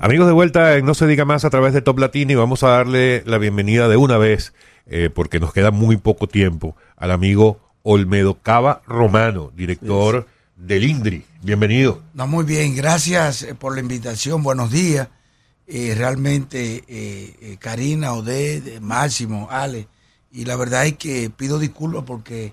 Amigos de vuelta en No se diga más a través de Top Latino y vamos a darle la bienvenida de una vez, eh, porque nos queda muy poco tiempo, al amigo Olmedo Cava Romano, director del INDRI. Bienvenido. No, muy bien, gracias eh, por la invitación, buenos días. Eh, realmente, eh, Karina, Oded, Máximo, Ale, y la verdad es que pido disculpas porque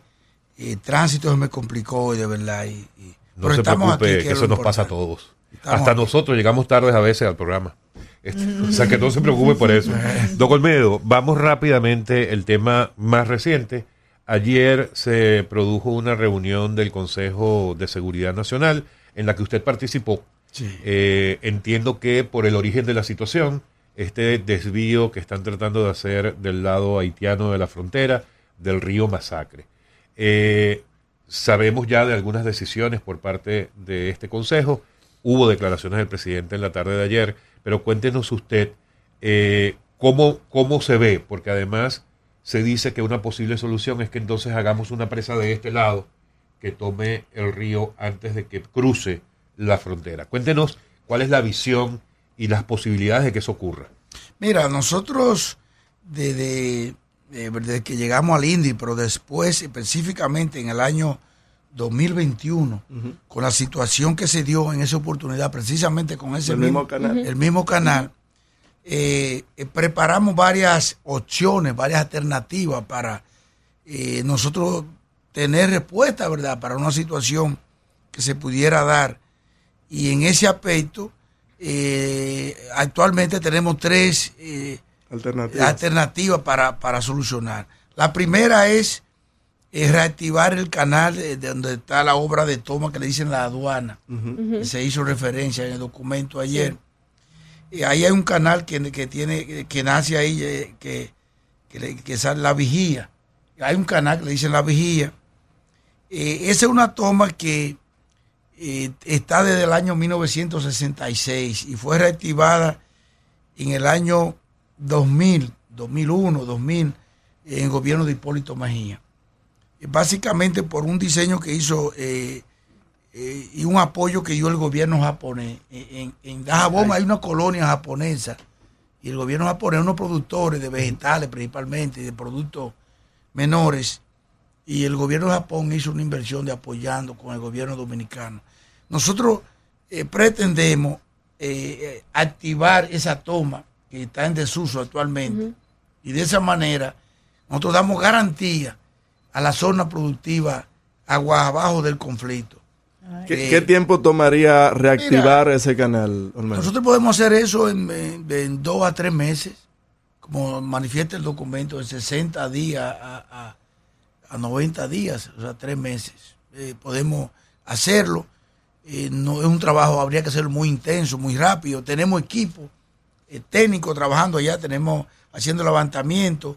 el tránsito se me complicó, de verdad. Y, y, no se preocupe, que eso nos pasa a todos. Hasta nosotros llegamos tardes a veces al programa. Este, o sea que no se preocupe por eso. Don Olmedo, vamos rápidamente el tema más reciente. Ayer se produjo una reunión del Consejo de Seguridad Nacional en la que usted participó. Sí. Eh, entiendo que por el origen de la situación, este desvío que están tratando de hacer del lado haitiano de la frontera, del río Masacre. Eh, sabemos ya de algunas decisiones por parte de este Consejo hubo declaraciones del presidente en la tarde de ayer, pero cuéntenos usted eh, cómo, cómo se ve, porque además se dice que una posible solución es que entonces hagamos una presa de este lado que tome el río antes de que cruce la frontera. Cuéntenos cuál es la visión y las posibilidades de que eso ocurra. Mira, nosotros desde, desde que llegamos al INDI, pero después específicamente en el año 2021, uh -huh. con la situación que se dio en esa oportunidad, precisamente con ese el mismo, mismo canal, el mismo canal eh, eh, preparamos varias opciones, varias alternativas para eh, nosotros tener respuesta, ¿verdad?, para una situación que se pudiera dar. Y en ese aspecto, actualmente tenemos tres alternativas, alternativas para, para solucionar. La primera es es reactivar el canal de, de, donde está la obra de toma que le dicen la aduana. Uh -huh. que se hizo referencia en el documento ayer. Sí. Y ahí hay un canal que, que tiene, que nace ahí, que, que, que sale la vigía. Hay un canal que le dicen la vigía. Eh, esa es una toma que eh, está desde el año 1966 y fue reactivada en el año 2000, 2001, 2000, en el gobierno de Hipólito Mejía básicamente por un diseño que hizo eh, eh, y un apoyo que dio el gobierno japonés. En, en Dajabón hay una colonia japonesa y el gobierno japonés, unos productores de vegetales principalmente, de productos menores, y el gobierno de Japón hizo una inversión de apoyando con el gobierno dominicano. Nosotros eh, pretendemos eh, activar esa toma que está en desuso actualmente uh -huh. y de esa manera nosotros damos garantía a la zona productiva agua abajo del conflicto. ¿Qué, eh, ¿Qué, tiempo tomaría reactivar mira, ese canal? Olmedo? Nosotros podemos hacer eso en, en, en, dos a tres meses, como manifiesta el documento, de 60 días a, a, a 90 días, o sea, tres meses. Eh, podemos hacerlo. Eh, no es un trabajo, habría que hacerlo muy intenso, muy rápido. Tenemos equipo técnico trabajando allá, tenemos haciendo levantamiento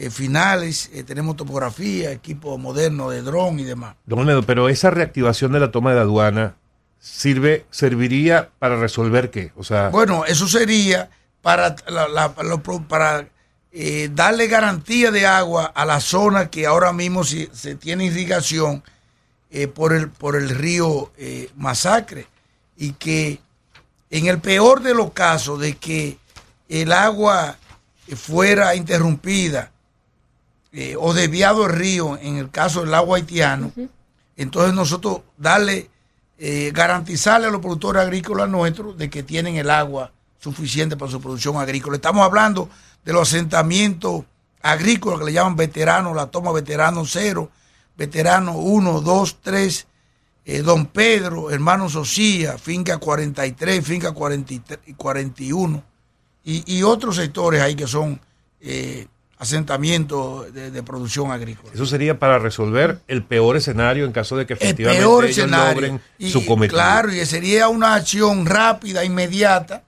eh, finales, eh, tenemos topografía, equipo moderno de dron y demás. Don Ledo, pero esa reactivación de la toma de aduana sirve, serviría para resolver qué? O sea, bueno, eso sería para, la, la, para eh, darle garantía de agua a la zona que ahora mismo se, se tiene irrigación por, el, por el río Masacre y que en el peor de los casos de que el agua fuera interrumpida eh, o desviado el río, en el caso del agua haitiano, uh -huh. entonces nosotros darle, eh, garantizarle a los productores agrícolas nuestros de que tienen el agua suficiente para su producción agrícola. Estamos hablando de los asentamientos agrícolas que le llaman veteranos, la toma veterano cero, veterano 1, 2, 3, eh, Don Pedro, hermano Socía, finca 43, finca 43, 41 y, y otros sectores ahí que son eh, asentamiento de, de, producción agrícola. Eso sería para resolver el peor escenario en caso de que efectivamente el peor ellos escenario. logren y, su cometido. Claro, y sería una acción rápida, inmediata,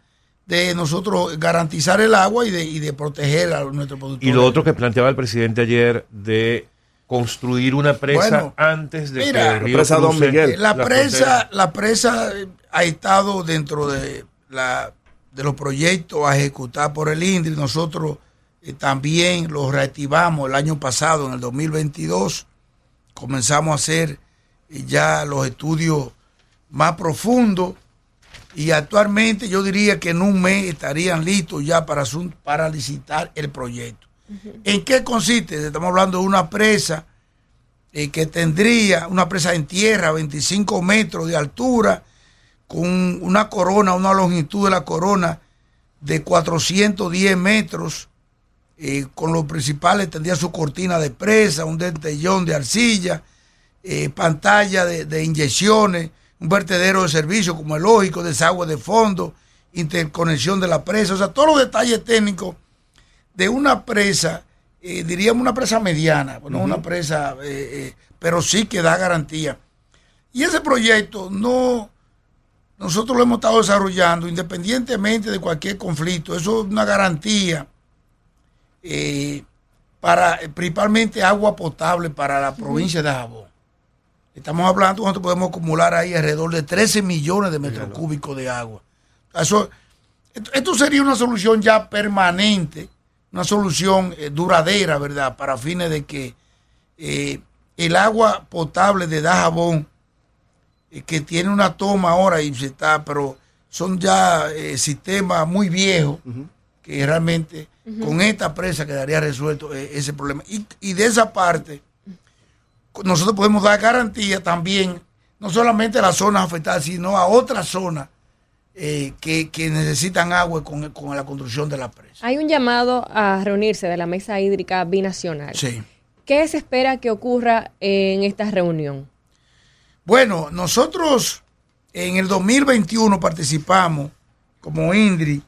de nosotros garantizar el agua y de, y de proteger a nuestros productores. Y lo otro que planteaba el presidente ayer de construir una presa Bueno, antes de mira, que el río presa Don Miguel. La, la presa, la presa eh, ha estado dentro de la de los proyectos a ejecutar por el INDRI. Nosotros eh, también los reactivamos el año pasado, en el 2022. Comenzamos a hacer eh, ya los estudios más profundos y actualmente yo diría que en un mes estarían listos ya para, para licitar el proyecto. ¿En qué consiste? Estamos hablando de una presa eh, que tendría una presa en tierra, 25 metros de altura, con una corona, una longitud de la corona de 410 metros, eh, con los principales tendría su cortina de presa, un dentellón de arcilla, eh, pantalla de, de inyecciones, un vertedero de servicio como el lógico, desagüe de fondo, interconexión de la presa, o sea, todos los detalles técnicos de una presa, eh, diríamos una presa mediana, no una presa, pero sí que da garantía. Y ese proyecto no, nosotros lo hemos estado desarrollando independientemente de cualquier conflicto, eso es una garantía eh, para eh, principalmente agua potable para la provincia de Jabón. Estamos hablando, nosotros podemos acumular ahí alrededor de 13 millones de metros cúbicos de agua. Eso, esto, sería una solución ya permanente, una solución eh, duradera, ¿verdad? Para fines de que eh, el agua potable de Dajabón, eh, que tiene una toma ahora y se está, pero son ya sistemas muy viejos que realmente con esta presa quedaría resuelto eh, ese problema. Y, y de esa parte, nosotros podemos dar garantía también, no solamente a las zonas afectadas, sino a otras zonas eh, que, que necesitan agua con, con la construcción de la presa. Hay un llamado a reunirse de la mesa hídrica binacional. Sí. ¿Qué se espera que ocurra en esta reunión? Bueno, nosotros en el 2021 participamos como INDRI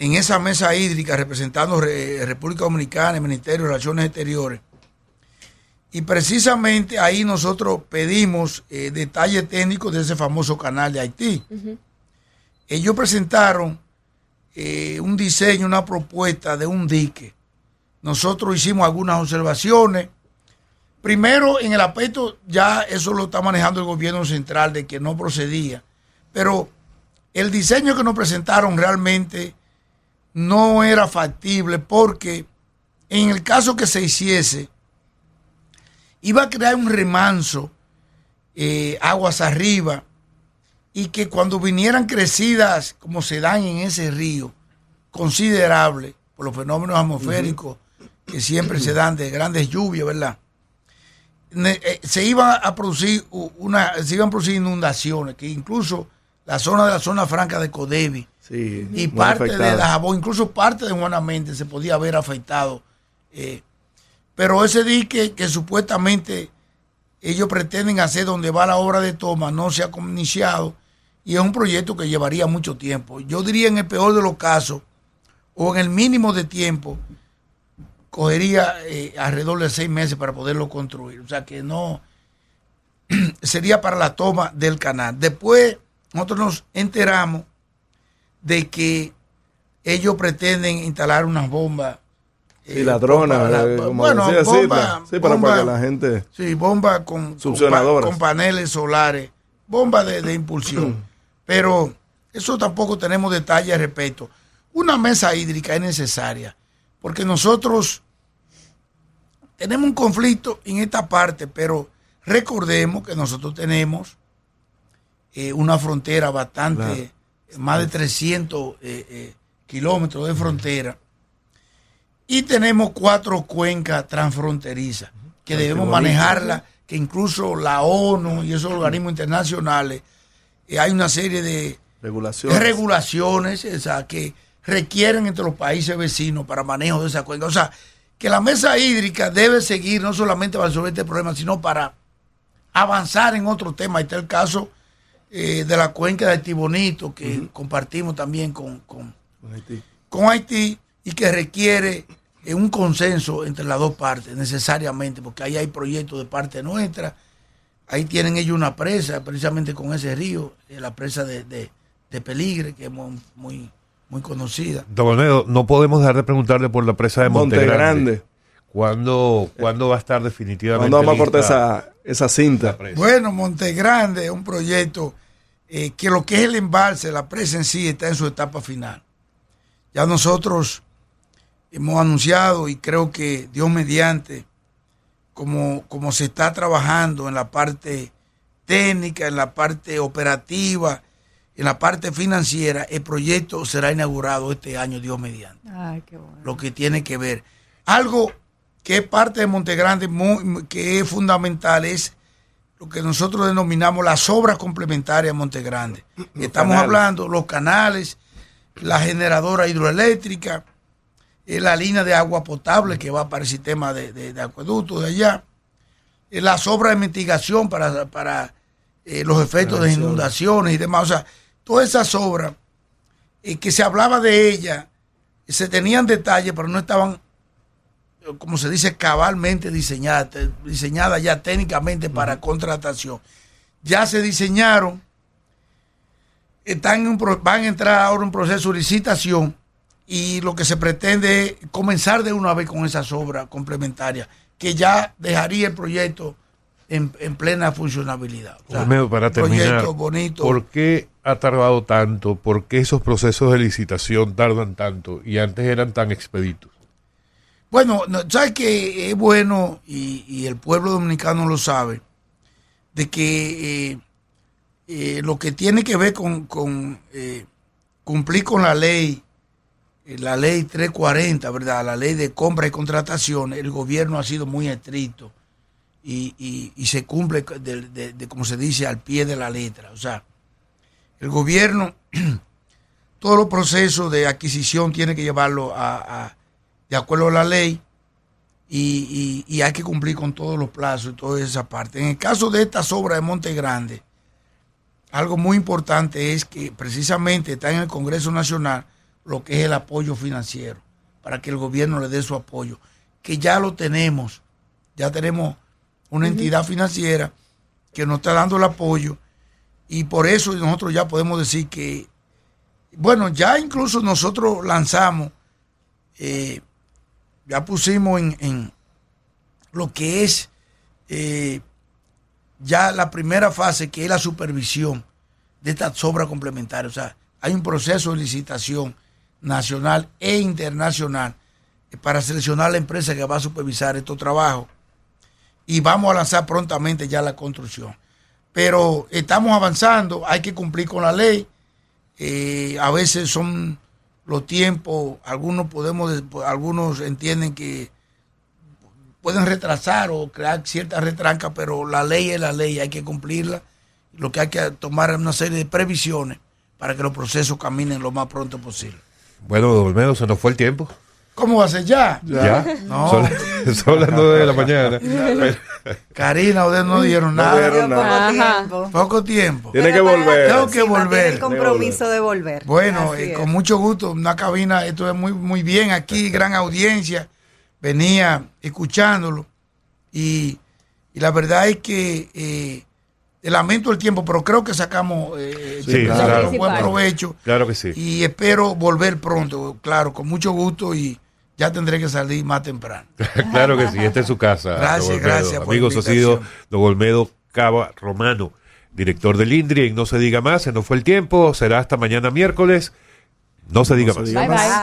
en esa mesa hídrica representando Re- República Dominicana, el Ministerio de Relaciones Exteriores. Y precisamente ahí nosotros pedimos eh, detalles técnicos de ese famoso canal de Haití. Ellos presentaron eh, un diseño, una propuesta de un dique. Nosotros hicimos algunas observaciones. Primero, en el aspecto, ya eso lo está manejando el gobierno central de que no procedía. Pero el diseño que nos presentaron realmente no era factible porque en el caso que se hiciese, iba a crear un remanso eh, aguas arriba y que cuando vinieran crecidas como se dan en ese río, considerable por los fenómenos atmosféricos que siempre se dan de grandes lluvias, ¿verdad? Eh, se iban a producir una, se iban a producir inundaciones, que incluso la zona de la zona franca de Codevi Sí, y parte de afectada. Dajabón, incluso parte de Juanamente se podía haber afectado. eh, pero ese dique que supuestamente ellos pretenden hacer donde va la obra de toma no se ha iniciado y es un proyecto que llevaría mucho tiempo. Yo diría en el peor de los casos o en el mínimo de tiempo cogería eh, alrededor de seis meses para poderlo construir. O sea que no sería para la toma del canal. Después nosotros nos enteramos de que ellos pretenden instalar unas bombas. Y eh, eh, como bueno, decía bomba-. Sí, para, bomba- para que la gente... Sí, bombas con, con, paneles solares, bombas de, de impulsión. Pero eso tampoco tenemos detalles al respecto. Una mesa hídrica es necesaria, porque nosotros tenemos un conflicto en esta parte, pero recordemos que nosotros tenemos eh, una frontera bastante, más de 300 eh, eh, kilómetros de frontera, y tenemos cuatro cuencas transfronterizas que debemos manejarla, que incluso la ONU y esos organismos internacionales, eh, hay una serie de Regulaciones. regulaciones o sea, que requieren entre los países vecinos para manejo de esa cuenca. O sea, que la mesa hídrica debe seguir no solamente para resolver este problema, sino para avanzar en otro tema. Ahí está el caso eh, de la cuenca de Tibonito, que compartimos también con, con, Con Haití. con Haití y que requiere eh, un consenso entre las dos partes, necesariamente, porque ahí hay proyectos de parte nuestra. Ahí tienen ellos una presa, precisamente con ese río, eh, la presa de, de, de Peligre, que es muy, muy, muy conocida. Don Olmedo, no podemos dejar de preguntarle por la presa de. Montegrande. ¿Cuándo, ¿Cuándo va a estar definitivamente ¿Cuándo vamos a cortar esa, esa cinta? Bueno, Montegrande es un proyecto eh, que lo que es el embalse, la presa en sí, está en su etapa final. Ya nosotros hemos anunciado y creo que Dios mediante, como, como se está trabajando en la parte técnica, en la parte operativa, en la parte financiera, el proyecto será inaugurado este año, Dios mediante Ay, qué bueno. lo que tiene que ver. Algo que parte de Montegrande, muy- que es fundamental, es lo que nosotros denominamos las obras complementarias de Montegrande. Estamos canales. hablando los canales, la generadora hidroeléctrica, eh, la línea de agua potable que va para el sistema de, de- de acueducto de allá, eh, las obras de mitigación para, para eh, los efectos de inundaciones y demás. O sea, todas esas obras eh, que se hablaba de ellas, se tenían detalles, pero no estaban, como se dice, cabalmente diseñadas, te- diseñadas ya técnicamente para contratación. Ya se diseñaron, están en un pro- van a entrar ahora en un proceso de licitación y lo que se pretende es comenzar de una vez con esas obras complementarias, que ya dejaría el proyecto en, en plena funcionabilidad. O sea, para un terminar, proyecto bonito. ¿por qué ha tardado tanto? ¿Por qué esos procesos de licitación tardan tanto y antes eran tan expeditos? Bueno, no, ¿sabes que es bueno y, el pueblo dominicano lo sabe? De que eh, eh, lo que tiene que ver con, eh, cumplir con la ley, la ley 340, ¿verdad? La ley de compra y contratación, el gobierno ha sido muy estricto y, se cumple, de, como se dice, al pie de la letra. O sea, el gobierno, todos los procesos de adquisición tiene que llevarlo a- de acuerdo a la ley y, y- y hay que cumplir con todos los plazos y toda esa parte. En el caso de estas obras de Monte Grande, algo muy importante es que precisamente está en el Congreso Nacional lo que es el apoyo financiero, para que el gobierno le dé su apoyo, que ya lo tenemos, ya tenemos una entidad financiera que nos está dando el apoyo y por eso nosotros ya podemos decir que, bueno, ya incluso nosotros lanzamos, eh, ya pusimos en, lo que es eh, ya la primera fase, que es la supervisión de estas obras complementarias. O sea, hay un proceso de licitación nacional e internacional eh, para seleccionar la empresa que va a supervisar estos trabajos y vamos a lanzar prontamente ya la construcción. Pero estamos avanzando, hay que cumplir con la ley. Eh, a veces son los tiempos, algunos podemos, algunos entienden que pueden retrasar o crear ciertas retrancas, pero la ley es la ley, hay que cumplirla. Lo que hay que tomar es una serie de previsiones para que los procesos caminen lo más pronto posible. Bueno, Olmedo, se nos fue el tiempo. ¿Cómo va a ser ya? ¿Ya? No. Son, son las nueve de la mañana. Karina, ustedes no dijeron No nada. dieron Poco nada. tiempo. Poco tiempo. Tiene que volver. Tengo que Sí, volver. el compromiso de volver. Bueno, eh, con mucho gusto, una cabina, esto es muy, muy bien aquí, gran audiencia, venía escuchándolo y, y la verdad es que eh, lamento el tiempo, pero creo que sacamos, eh, Sí, sacamos claro. un buen provecho Claro que sí. y espero volver pronto, claro, con mucho gusto y ya tendré que salir más temprano. claro que sí, esta es su casa. Gracias, gracias por Amigos, ha sido don Olmedo Cava Romano, director del INDRI. Y no se diga más, se nos fue el tiempo. Será hasta mañana miércoles. No se diga se más. diga Bye, más. bye. Bye.